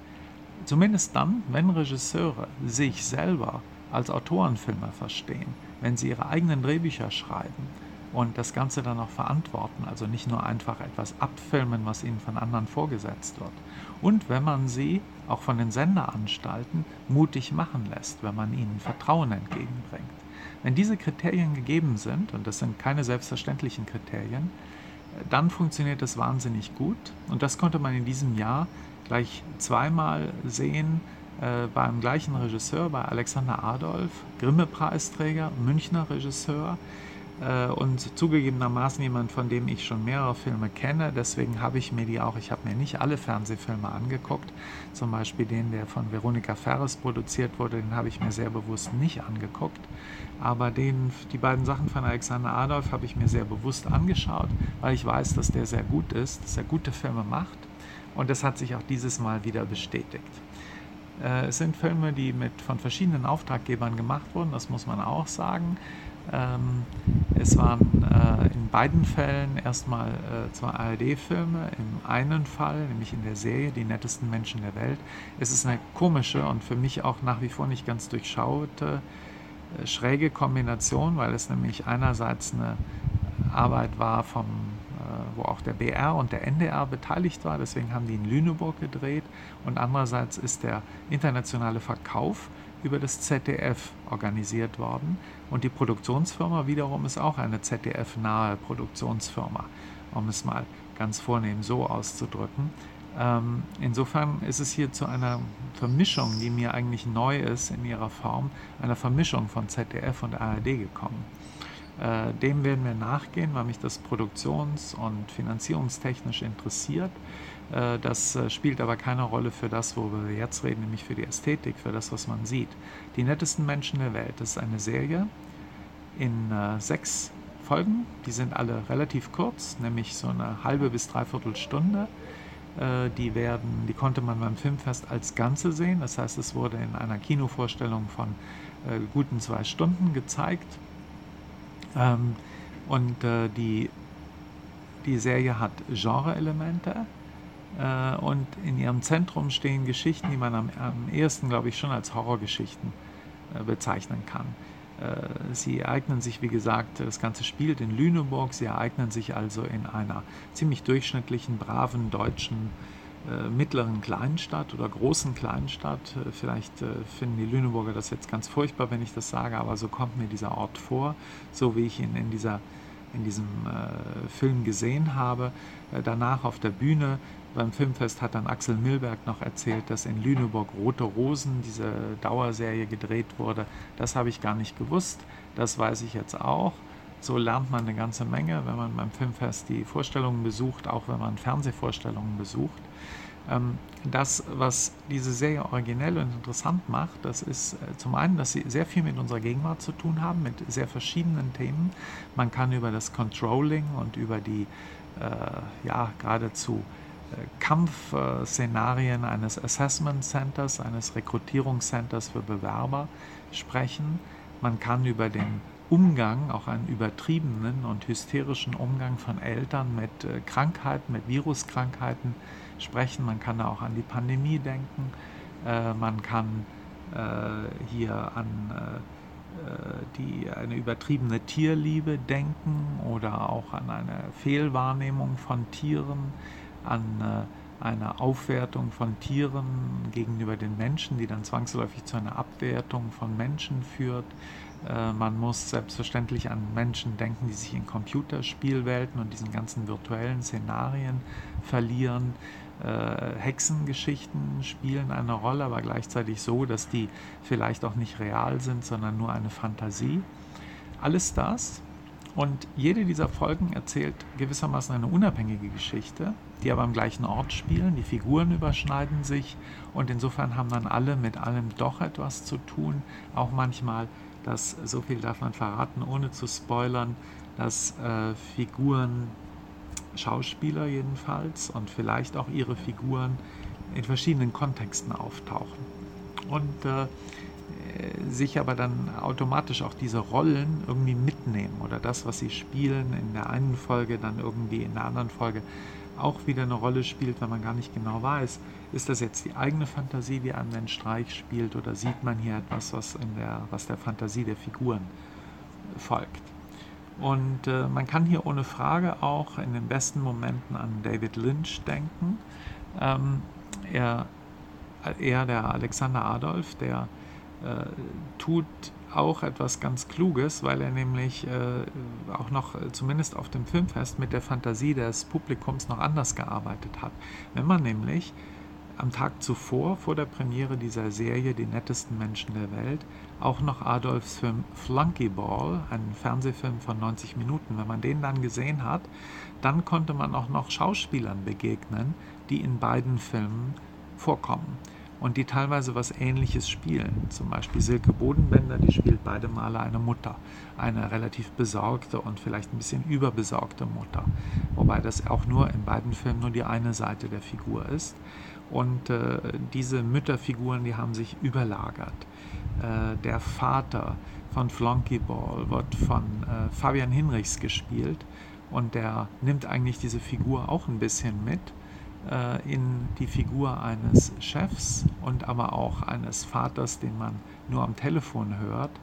Zumindest dann, wenn Regisseure sich selber als Autorenfilme verstehen, wenn sie ihre eigenen Drehbücher schreiben und das Ganze dann auch verantworten. Also nicht nur einfach etwas abfilmen, was ihnen von anderen vorgesetzt wird. Und wenn man sie auch von den Senderanstalten mutig machen lässt, wenn man ihnen Vertrauen entgegenbringt. Wenn diese Kriterien gegeben sind, und das sind keine selbstverständlichen Kriterien, dann funktioniert es wahnsinnig gut. Und das konnte man in diesem Jahr gleich zweimal sehen äh, beim gleichen Regisseur, bei Alexander Adolf, Grimme-Preisträger, Münchner Regisseur, und zugegebenermaßen jemand, von dem ich schon mehrere Filme kenne. Deswegen habe ich mir die auch, ich habe mir nicht alle Fernsehfilme angeguckt. Zum Beispiel den, der von Veronika Ferres produziert wurde, den habe ich mir sehr bewusst nicht angeguckt. Aber den, die beiden Sachen von Alexander Adolf habe ich mir sehr bewusst angeschaut, weil ich weiß, dass der sehr gut ist, dass er gute Filme macht. Und das hat sich auch dieses Mal wieder bestätigt. Äh, es sind Filme, die mit, von verschiedenen Auftraggebern gemacht wurden, das muss man auch sagen. Ähm, es waren äh, in beiden Fällen erstmal äh, zwei ARD-Filme. Im einen Fall, nämlich in der Serie Die nettesten Menschen der Welt, es ist eine komische und für mich auch nach wie vor nicht ganz durchschaute, äh, schräge Kombination, weil es nämlich einerseits eine Arbeit war vom wo auch der BR und der NDR beteiligt war. Deswegen haben die in Lüneburg gedreht. Und andererseits ist der internationale Verkauf über das ZDF organisiert worden. Und die Produktionsfirma wiederum ist auch eine ZDF-nahe Produktionsfirma, um es mal ganz vornehm so auszudrücken. Ähm, insofern ist es hier zu einer Vermischung, die mir eigentlich neu ist in ihrer Form, einer Vermischung von ZDF und ARD gekommen. Äh, dem werden wir nachgehen, weil mich das produktions- und finanzierungstechnisch interessiert. Äh, das äh, spielt aber keine Rolle für das, worüber wir jetzt reden, nämlich für die Ästhetik, für das, was man sieht. Die nettesten Menschen der Welt, das ist eine Serie in äh, sechs Folgen. Die sind alle relativ kurz, nämlich so eine halbe bis dreiviertel Stunde. Die, werden, die konnte man beim Filmfest als Ganze sehen. Das heißt, es wurde in einer Kinovorstellung von guten zwei Stunden gezeigt. Ähm, und die, die Serie hat Genre-Elemente und in ihrem Zentrum stehen Geschichten, die man am, am ehesten, glaube ich, schon als Horrorgeschichten äh, bezeichnen kann. Äh, sie ereignen sich, wie gesagt, das Ganze spielt in Lüneburg. Sie ereignen sich also in einer ziemlich durchschnittlichen, braven deutschen äh, mittleren Kleinstadt oder großen Kleinstadt. Äh, vielleicht äh, finden die Lüneburger das jetzt ganz furchtbar, wenn ich das sage, aber so kommt mir dieser Ort vor, so wie ich ihn in dieser in diesem äh, Film gesehen habe. Äh, danach auf der Bühne beim Filmfest hat dann Axel Milberg noch erzählt, dass in Lüneburg Rote Rosen, diese Dauerserie, gedreht wurde. Das habe ich gar nicht gewusst. Das weiß ich jetzt auch. So lernt man eine ganze Menge, wenn man beim Filmfest die Vorstellungen besucht, auch wenn man Fernsehvorstellungen besucht. Ähm, das, was diese Serie originell und interessant macht, das ist äh, zum einen, dass sie sehr viel mit unserer Gegenwart zu tun haben, mit sehr verschiedenen Themen. Man kann über das Controlling und über die äh, ja, geradezu Kampfszenarien eines Assessment Centers, eines Rekrutierungscenters für Bewerber sprechen. Man kann über den Umgang, auch einen übertriebenen und hysterischen Umgang von Eltern mit äh, Krankheiten, mit Viruskrankheiten sprechen. Man kann auch an die Pandemie denken. Äh, man kann hier an die, eine übertriebene Tierliebe denken oder auch an eine Fehlwahrnehmung von Tieren an äh, einer Aufwertung von Tieren gegenüber den Menschen, die dann zwangsläufig zu einer Abwertung von Menschen führt. Äh, man muss selbstverständlich an Menschen denken, die sich in Computerspielwelten und diesen ganzen virtuellen Szenarien verlieren. Äh, Hexengeschichten spielen eine Rolle, aber gleichzeitig so, dass die vielleicht auch nicht real sind, sondern nur eine Fantasie. Alles das und jede dieser Folgen erzählt gewissermaßen eine unabhängige Geschichte, die aber am gleichen Ort spielen. Die Figuren überschneiden sich und insofern haben dann alle mit allem doch etwas zu tun. Auch manchmal, dass, so viel darf man verraten, ohne zu spoilern, dass äh, Figuren, Schauspieler jedenfalls und vielleicht auch ihre Figuren in verschiedenen Kontexten auftauchen. Und äh, sich aber dann automatisch auch diese Rollen irgendwie mitnehmen oder das, was sie spielen, in der einen Folge dann irgendwie in der anderen Folge auch wieder eine Rolle spielt, wenn man gar nicht genau weiß, ist das jetzt die eigene Fantasie, die einem den Streich spielt oder sieht man hier etwas, was, in der, was der Fantasie der Figuren folgt. Und äh, man kann hier ohne Frage auch in den besten Momenten an David Lynch denken. Ähm, er, er, der Alexander Adolf, der äh, tut auch etwas ganz Kluges, weil er nämlich äh, auch noch äh, zumindest auf dem Filmfest mit der Fantasie des Publikums noch anders gearbeitet hat. Wenn man nämlich am Tag zuvor, vor der Premiere dieser Serie Die nettesten Menschen der Welt, auch noch Adolfs Film Flunkyball, ein Fernsehfilm von 90 Minuten, wenn man den dann gesehen hat, dann konnte man auch noch Schauspielern begegnen, die in beiden Filmen vorkommen und die teilweise was Ähnliches spielen. Zum Beispiel Silke Bodenbender, die spielt beide Male eine Mutter, eine relativ besorgte und vielleicht ein bisschen überbesorgte Mutter, wobei das auch nur in beiden Filmen nur die eine Seite der Figur ist. Und äh, diese Mütterfiguren, die haben sich überlagert. Äh, der Vater von Flunkyball wird von äh, Fabian Hinrichs gespielt und der nimmt eigentlich diese Figur auch ein bisschen mit in die Figur eines Chefs und aber auch eines Vaters, den man nur am Telefon hört,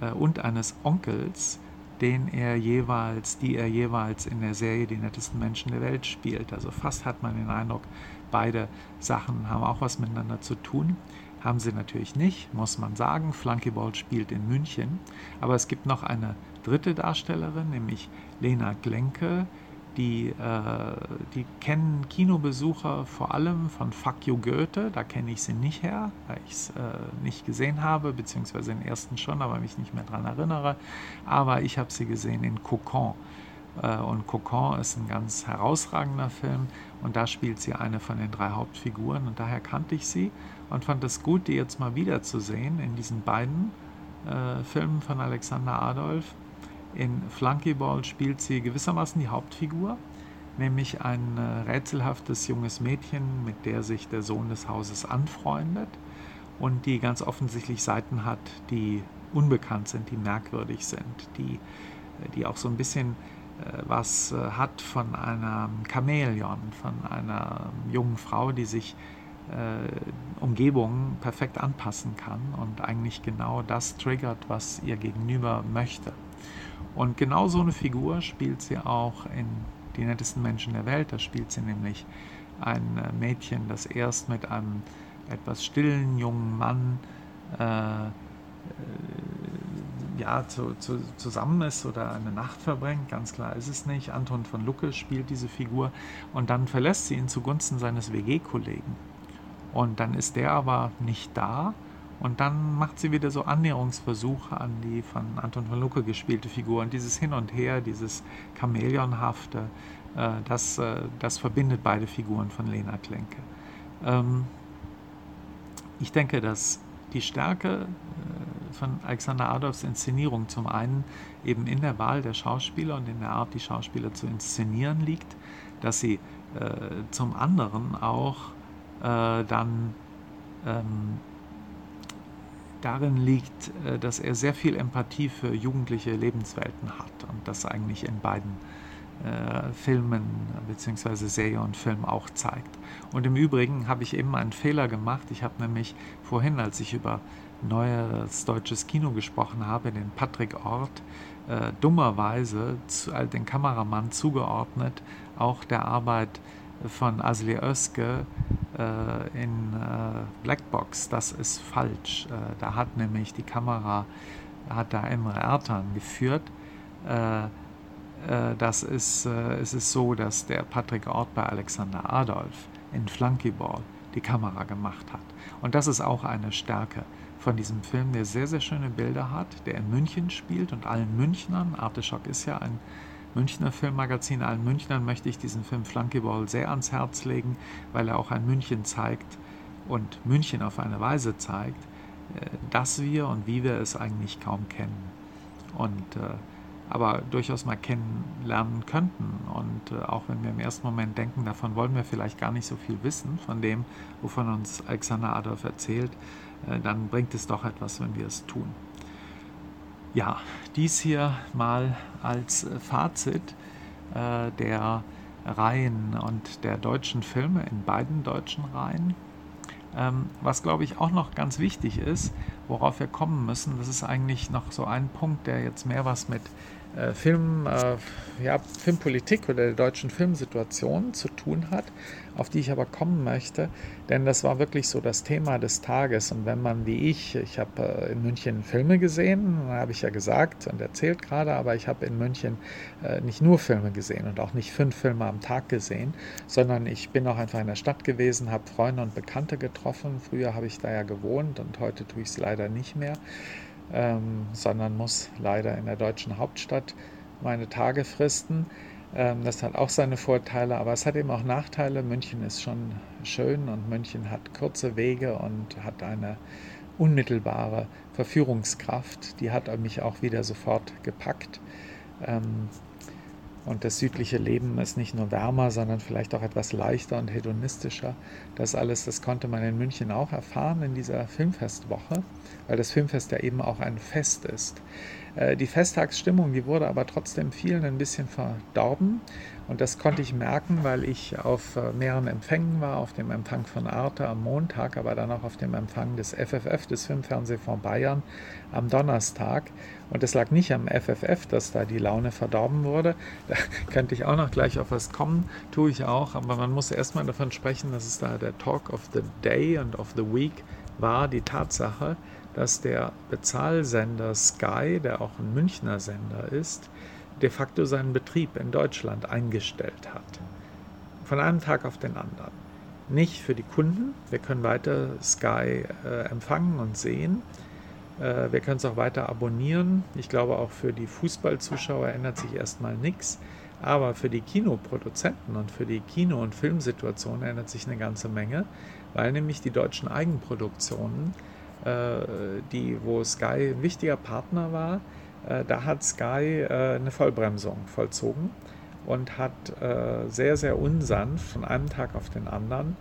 äh, und eines Onkels, den er jeweils, die er jeweils in der Serie Die nettesten Menschen der Welt spielt. Also fast hat man den Eindruck, beide Sachen haben auch was miteinander zu tun. Haben sie natürlich nicht, muss man sagen. Flunkyball spielt in München. Aber es gibt noch eine dritte Darstellerin, nämlich Lena Glenke, die, äh, die kennen Kinobesucher vor allem von Fuck Goethe, da kenne ich sie nicht her, weil ich es äh, nicht gesehen habe, beziehungsweise den ersten schon, aber mich nicht mehr daran erinnere. Aber ich habe sie gesehen in Cocon. Äh, und Cocon ist ein ganz herausragender Film und da spielt sie eine von den drei Hauptfiguren und daher kannte ich sie und fand es gut, die jetzt mal wiederzusehen in diesen beiden äh, Filmen von Alexander Adolf in Flunkyball spielt sie gewissermaßen die Hauptfigur, nämlich ein äh, rätselhaftes junges Mädchen, mit der sich der Sohn des Hauses anfreundet und die ganz offensichtlich Seiten hat, die unbekannt sind, die merkwürdig sind, die, äh, die auch so ein bisschen äh, was hat von einem Chamäleon, von einer jungen Frau, die sich äh, Umgebung perfekt anpassen kann und eigentlich genau das triggert, was ihr Gegenüber möchte. Und genau so eine Figur spielt sie auch in Die nettesten Menschen der Welt. Da spielt sie nämlich ein äh, Mädchen, das erst mit einem etwas stillen jungen Mann äh, äh, ja, zu, zu, zusammen ist oder eine Nacht verbringt, ganz klar ist es nicht. Anton von Lucke spielt diese Figur und dann verlässt sie ihn zugunsten seines WG-Kollegen. Und dann ist der aber nicht da und dann macht sie wieder so Annäherungsversuche an die von Anton von Lucke gespielte Figur. Und dieses Hin und Her, dieses Chamäleonhafte, äh, das, äh, das verbindet beide Figuren von Lena Klenke. Ähm, ich denke, dass die Stärke äh, von Alexander Adolfs Inszenierung zum einen eben in der Wahl der Schauspieler und in der Art, die Schauspieler zu inszenieren liegt, dass sie äh, zum anderen auch äh, dann ähm, darin liegt, äh, dass er sehr viel Empathie für jugendliche Lebenswelten hat und das eigentlich in beiden äh, Filmen bzw. Serie und Film auch zeigt. Und im Übrigen habe ich eben einen Fehler gemacht. Ich habe nämlich vorhin, als ich über neues deutsches Kino gesprochen habe, den Patrick Ort äh, dummerweise zu, äh, den Kameramann zugeordnet, auch der Arbeit von Asli Özke äh, in äh, Blackbox, das ist falsch. Äh, da hat nämlich die Kamera, hat da Emre Ertan geführt. Äh, äh, das ist, es ist so, dass der Patrick Ort bei Alexander Adolf in Flunkyball die Kamera gemacht hat. Und das ist auch eine Stärke von diesem Film, der sehr, sehr schöne Bilder hat, der in München spielt und allen Münchnern, Arteschock ist ja ein Münchner Filmmagazin Allen Münchnern möchte ich diesen Film Flunkyball sehr ans Herz legen, weil er auch ein München zeigt und München auf eine Weise zeigt, äh, dass wir und wie wir es eigentlich kaum kennen. Und äh, aber durchaus mal kennenlernen könnten. Und äh, auch wenn wir im ersten Moment denken, davon wollen wir vielleicht gar nicht so viel wissen, von dem, wovon uns Alexander Adolf erzählt, äh, dann bringt es doch etwas, wenn wir es tun. Ja, dies hier mal als Fazit äh, der Reihen und der deutschen Filme in beiden deutschen Reihen. Ähm, was glaube ich auch noch ganz wichtig ist, worauf wir kommen müssen, das ist eigentlich noch so ein Punkt, der jetzt mehr was mit äh, Film, äh, ja, Filmpolitik oder der deutschen Filmsituation zu tun hat, auf die ich aber kommen möchte, denn das war wirklich so das Thema des Tages. Und wenn man wie ich, ich habe äh, in München Filme gesehen, habe ich ja gesagt und erzählt gerade, aber ich habe in München äh, nicht nur Filme gesehen und auch nicht fünf Filme am Tag gesehen, sondern ich bin auch einfach in der Stadt gewesen, habe Freunde und Bekannte getroffen. Früher habe ich da ja gewohnt und heute tue ich es leider nicht mehr ähm, sondern muss leider in der deutschen Hauptstadt meine Tage fristen. Ähm, das hat auch seine Vorteile, aber es hat eben auch Nachteile. München ist schon schön und München hat kurze Wege und hat eine unmittelbare Verführungskraft. Die hat mich auch wieder sofort gepackt. Und das südliche Leben ist nicht nur wärmer, sondern vielleicht auch etwas leichter und hedonistischer. Das alles, das konnte man in München auch erfahren in dieser Filmfestwoche, weil das Filmfest ja eben auch ein Fest ist. Äh, die Festtagsstimmung, die wurde aber trotzdem vielen ein bisschen verdorben. Und das konnte ich merken, weil ich auf äh, mehreren Empfängen war, auf dem Empfang von Arte am Montag, aber dann auch auf dem Empfang des FFF, des Filmfernsehfonds Bayern, am Donnerstag. Und es lag nicht am FFF, dass da die Laune verdorben wurde. *laughs* Da könnte ich auch noch gleich auf was kommen, tue ich auch. Aber man muss erstmal davon sprechen, dass es da der Talk of the Day und of the Week war, die Tatsache, dass der Bezahlsender Sky, der auch ein Münchner Sender ist, de facto seinen Betrieb in Deutschland eingestellt hat. Von einem Tag auf den anderen. Nicht für die Kunden, wir können weiter Sky äh, empfangen und sehen. Äh, wir können es auch weiter abonnieren. Ich glaube, auch für die Fußballzuschauer ändert sich erstmal nichts. Aber für die Kinoproduzenten und für die Kino- und Filmsituation ändert sich eine ganze Menge, weil nämlich die deutschen Eigenproduktionen, äh, die, wo Sky ein wichtiger Partner war, da hat Sky äh, eine Vollbremsung vollzogen und hat äh, sehr, sehr unsanft von einem Tag auf den anderen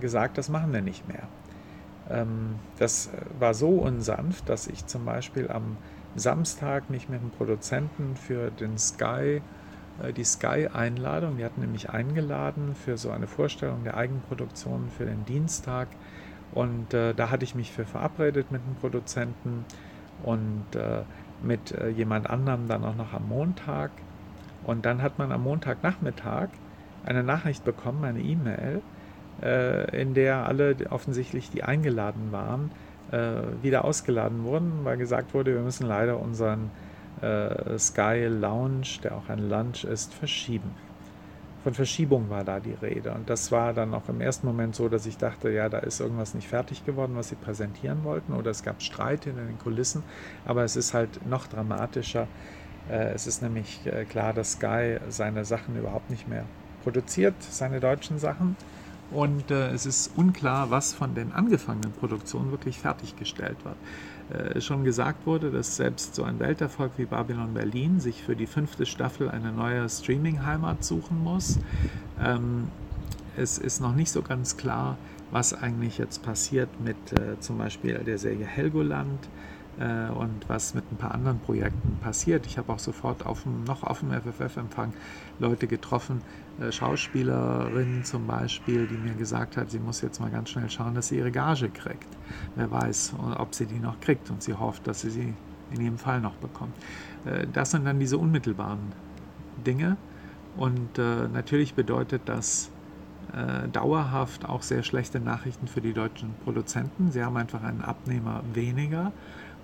gesagt, das machen wir nicht mehr. Ähm, das war so unsanft, dass ich zum Beispiel am Samstag mich mit dem Produzenten für den Sky, die Sky-Einladung, die hatten nämlich eingeladen für so eine Vorstellung der Eigenproduktion für den Dienstag. Und äh, da hatte ich mich für verabredet mit dem Produzenten. Und äh, mit äh, jemand anderem dann auch noch am Montag. Und dann hat man am Montagnachmittag eine Nachricht bekommen, eine E-Mail, äh, in der alle offensichtlich, die eingeladen waren, äh, wieder ausgeladen wurden, weil gesagt wurde, wir müssen leider unseren Sky Lounge, der auch ein Lunch ist, verschieben von Verschiebung war da die Rede. Und das war dann auch im ersten Moment so, dass ich dachte, ja, da ist irgendwas nicht fertig geworden, was sie präsentieren wollten, oder es gab Streit hinter den Kulissen. Aber es ist halt noch dramatischer. Äh, es ist nämlich äh, klar, dass Sky seine Sachen überhaupt nicht mehr produziert, seine deutschen Sachen. Und äh, es ist unklar, was von den angefangenen Produktionen wirklich fertiggestellt wird schon gesagt wurde, dass selbst so ein Welterfolg wie Babylon Berlin sich für die fünfte Staffel eine neue Streaming-Heimat suchen muss. Ähm, es ist noch nicht so ganz klar, was eigentlich jetzt passiert mit äh, zum Beispiel der Serie Helgoland äh, und was mit ein paar anderen Projekten passiert. Ich habe auch sofort auf dem, noch auf dem FFF-Empfang Leute getroffen, äh, Schauspielerinnen zum Beispiel, die mir gesagt hat, sie muss jetzt mal ganz schnell schauen, dass sie ihre Gage kriegt. Wer weiß, ob sie die noch kriegt und sie hofft, dass sie sie in jedem Fall noch bekommt. Äh, das sind dann diese unmittelbaren Dinge und äh, natürlich bedeutet das äh, dauerhaft auch sehr schlechte Nachrichten für die deutschen Produzenten. Sie haben einfach einen Abnehmer weniger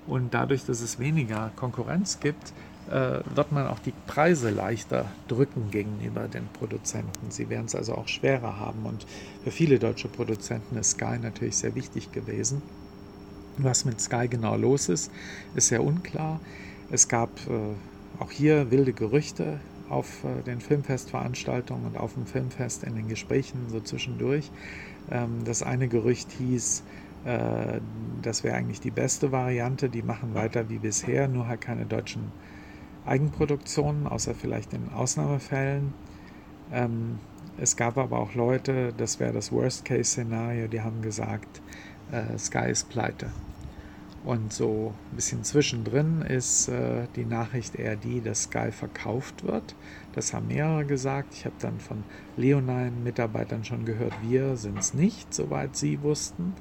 und dadurch, dass es weniger Konkurrenz gibt, äh, wird man auch die Preise leichter drücken gegenüber den Produzenten. Sie werden es also auch schwerer haben. Und für viele deutsche Produzenten ist Sky natürlich sehr wichtig gewesen. Was mit Sky genau los ist, ist sehr unklar. Es gab äh, auch hier wilde Gerüchte auf äh, den Filmfestveranstaltungen und auf dem Filmfest in den Gesprächen so zwischendurch. Ähm, das eine Gerücht hieß, äh, das wäre eigentlich die beste Variante. Die machen weiter wie bisher, nur halt keine deutschen Eigenproduktionen, außer vielleicht in Ausnahmefällen. Ähm, es gab aber auch Leute, das wäre das Worst-Case-Szenario, die haben gesagt, äh, Sky ist pleite. Und so ein bisschen zwischendrin ist äh, die Nachricht eher die, dass Sky verkauft wird. Das haben mehrere gesagt. Ich habe dann von Leonine-Mitarbeitern schon gehört, wir sind es nicht, soweit sie wussten.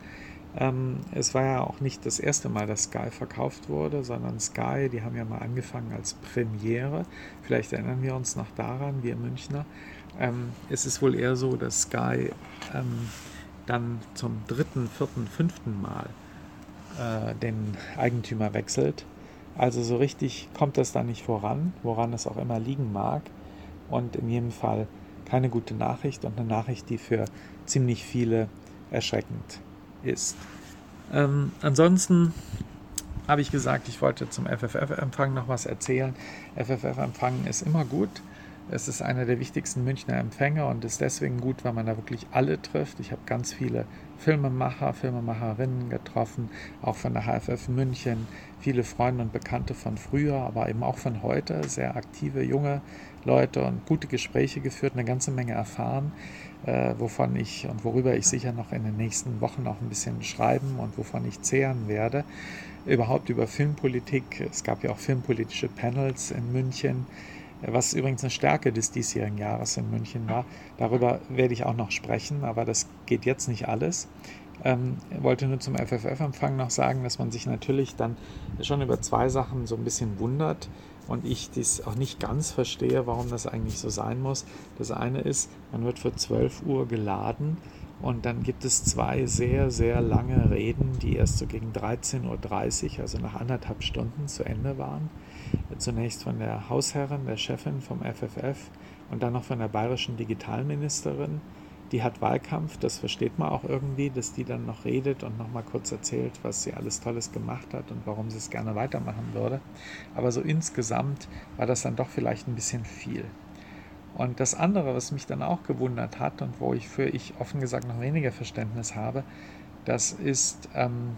Ähm, es war ja auch nicht das erste Mal, dass Sky verkauft wurde, sondern Sky, die haben ja mal angefangen als Premiere. Vielleicht erinnern wir uns noch daran, wir Münchner. Ähm, es ist wohl eher so, dass Sky ähm, dann zum dritten, vierten, fünften Mal äh, den Eigentümer wechselt. Also so richtig kommt das da nicht voran, woran es auch immer liegen mag. Und in jedem Fall keine gute Nachricht und eine Nachricht, die für ziemlich viele erschreckend ist. Ähm, ansonsten habe ich gesagt, ich wollte zum FFF-Empfang noch was erzählen. FFF-Empfang ist immer gut. Es ist einer der wichtigsten Münchner Empfänge und ist deswegen gut, weil man da wirklich alle trifft. Ich habe ganz viele Filmemacher, Filmemacherinnen getroffen, auch von der HFF München, viele Freunde und Bekannte von früher, aber eben auch von heute, sehr aktive junge Leute und gute Gespräche geführt, eine ganze Menge erfahren, äh, wovon ich und worüber ich sicher noch in den nächsten Wochen auch ein bisschen schreiben und wovon ich zehren werde. Überhaupt über Filmpolitik. Es gab ja auch filmpolitische Panels in München was übrigens eine Stärke des diesjährigen Jahres in München war. Darüber werde ich auch noch sprechen, aber das geht jetzt nicht alles. Ähm, wollte nur zum FFF-Empfang noch sagen, dass man sich natürlich dann schon über zwei Sachen so ein bisschen wundert und ich dies auch nicht ganz verstehe, warum das eigentlich so sein muss. Das eine ist, man wird für 12 Uhr geladen und dann gibt es zwei sehr, sehr lange Reden, die erst so gegen 13.30 Uhr, also nach anderthalb Stunden zu Ende waren. Zunächst von der Hausherrin, der Chefin vom FFF und dann noch von der bayerischen Digitalministerin die hat Wahlkampf, das versteht man auch irgendwie, dass die dann noch redet und noch mal kurz erzählt, was sie alles Tolles gemacht hat und warum sie es gerne weitermachen würde. Aber so insgesamt war das dann doch vielleicht ein bisschen viel. Und das andere, was mich dann auch gewundert hat und wo ich für ich offen gesagt noch weniger Verständnis habe, das ist, ähm,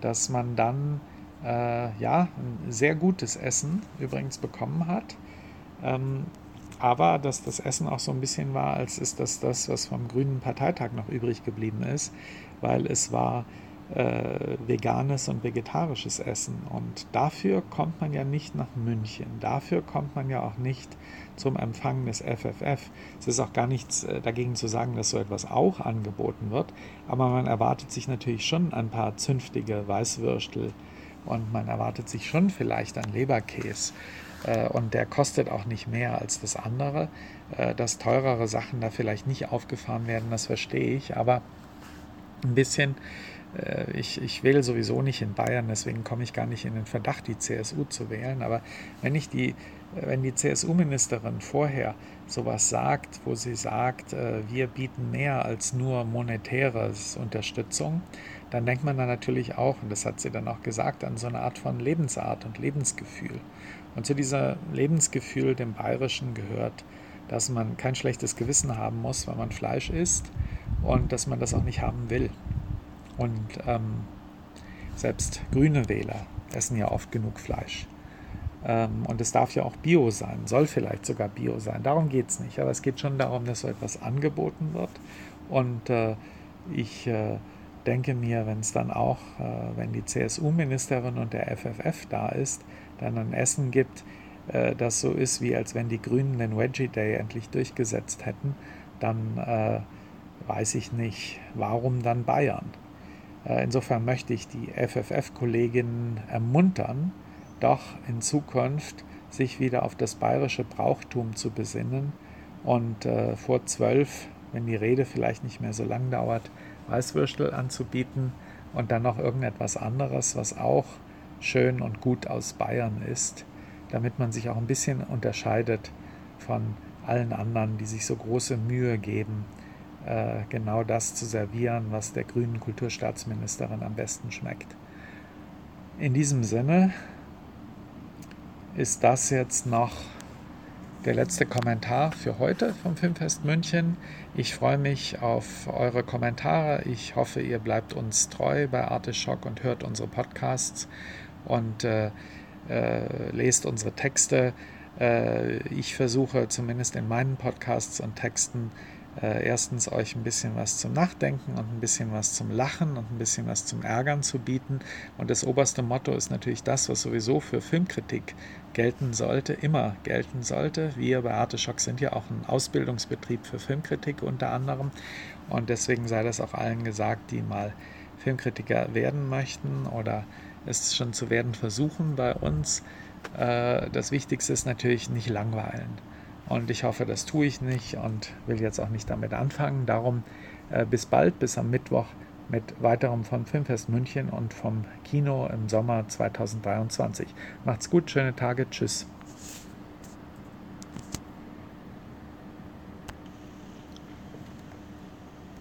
dass man dann äh, ja ein sehr gutes Essen übrigens bekommen hat. Ähm, aber dass das Essen auch so ein bisschen war, als ist das das, was vom Grünen Parteitag noch übrig geblieben ist, weil es war äh, veganes und vegetarisches Essen. Und dafür kommt man ja nicht nach München. Dafür kommt man ja auch nicht zum Empfang des FFF. Es ist auch gar nichts äh, dagegen zu sagen, dass so etwas auch angeboten wird. Aber man erwartet sich natürlich schon ein paar zünftige Weißwürstel und man erwartet sich schon vielleicht ein Leberkäse und der kostet auch nicht mehr als das andere. Äh, dass teurere Sachen da vielleicht nicht aufgefahren werden, das verstehe ich, aber ein bisschen, äh, ich, ich wähle sowieso nicht in Bayern, deswegen komme ich gar nicht in den Verdacht, die CSU zu wählen, aber wenn ich die wenn die CSU-Ministerin vorher sowas sagt, wo sie sagt, wir bieten mehr als nur monetäre Unterstützung, dann denkt man dann natürlich auch, und das hat sie dann auch gesagt, an so eine Art von Lebensart und Lebensgefühl. Und zu dieser Lebensgefühl, dem Bayerischen, gehört, dass man kein schlechtes Gewissen haben muss, wenn man Fleisch isst und dass man das auch nicht haben will. Und ähm, selbst grüne Wähler essen ja oft genug Fleisch. Ähm, und es darf ja auch Bio sein, soll vielleicht sogar Bio sein. Darum geht es nicht. Aber es geht schon darum, dass so etwas angeboten wird. Und äh, ich äh, denke mir, wenn es dann auch, äh, wenn die CSU-Ministerin und der FFF da ist, dann ein Essen gibt, äh, das so ist, wie als wenn die Grünen den Veggie Day endlich durchgesetzt hätten, dann äh, weiß ich nicht, warum dann Bayern. Äh, insofern möchte ich die FFF-Kolleginnen ermuntern, doch in Zukunft sich wieder auf das bayerische Brauchtum zu besinnen und äh, vor zwölf, wenn die Rede vielleicht nicht mehr so lang dauert, Weißwürstel anzubieten und dann noch irgendetwas anderes, was auch schön und gut aus Bayern ist, damit man sich auch ein bisschen unterscheidet von allen anderen, die sich so große Mühe geben, äh, genau das zu servieren, was der grünen Kulturstaatsministerin am besten schmeckt. In diesem Sinne ist das jetzt noch der letzte Kommentar für heute vom Filmfest München. Ich freue mich auf eure Kommentare. Ich hoffe, ihr bleibt uns treu bei Artischock und hört unsere Podcasts und äh, äh, lest unsere Texte. Äh, ich versuche zumindest in meinen Podcasts und Texten äh, erstens euch ein bisschen was zum Nachdenken und ein bisschen was zum Lachen und ein bisschen was zum Ärgern zu bieten. Und das oberste Motto ist natürlich das, was sowieso für Filmkritik gelten sollte, immer gelten sollte. Wir bei Arteschock sind ja auch ein Ausbildungsbetrieb für Filmkritik unter anderem. Und deswegen sei das auch allen gesagt, die mal Filmkritiker werden möchten oder es schon zu werden versuchen bei uns. Äh, das Wichtigste ist natürlich nicht langweilen. Und ich hoffe, das tue ich nicht und will jetzt auch nicht damit anfangen. Darum äh, bis bald, bis am Mittwoch mit weiterem von Filmfest München und vom Kino im Sommer 2023. Macht's gut, schöne Tage, tschüss.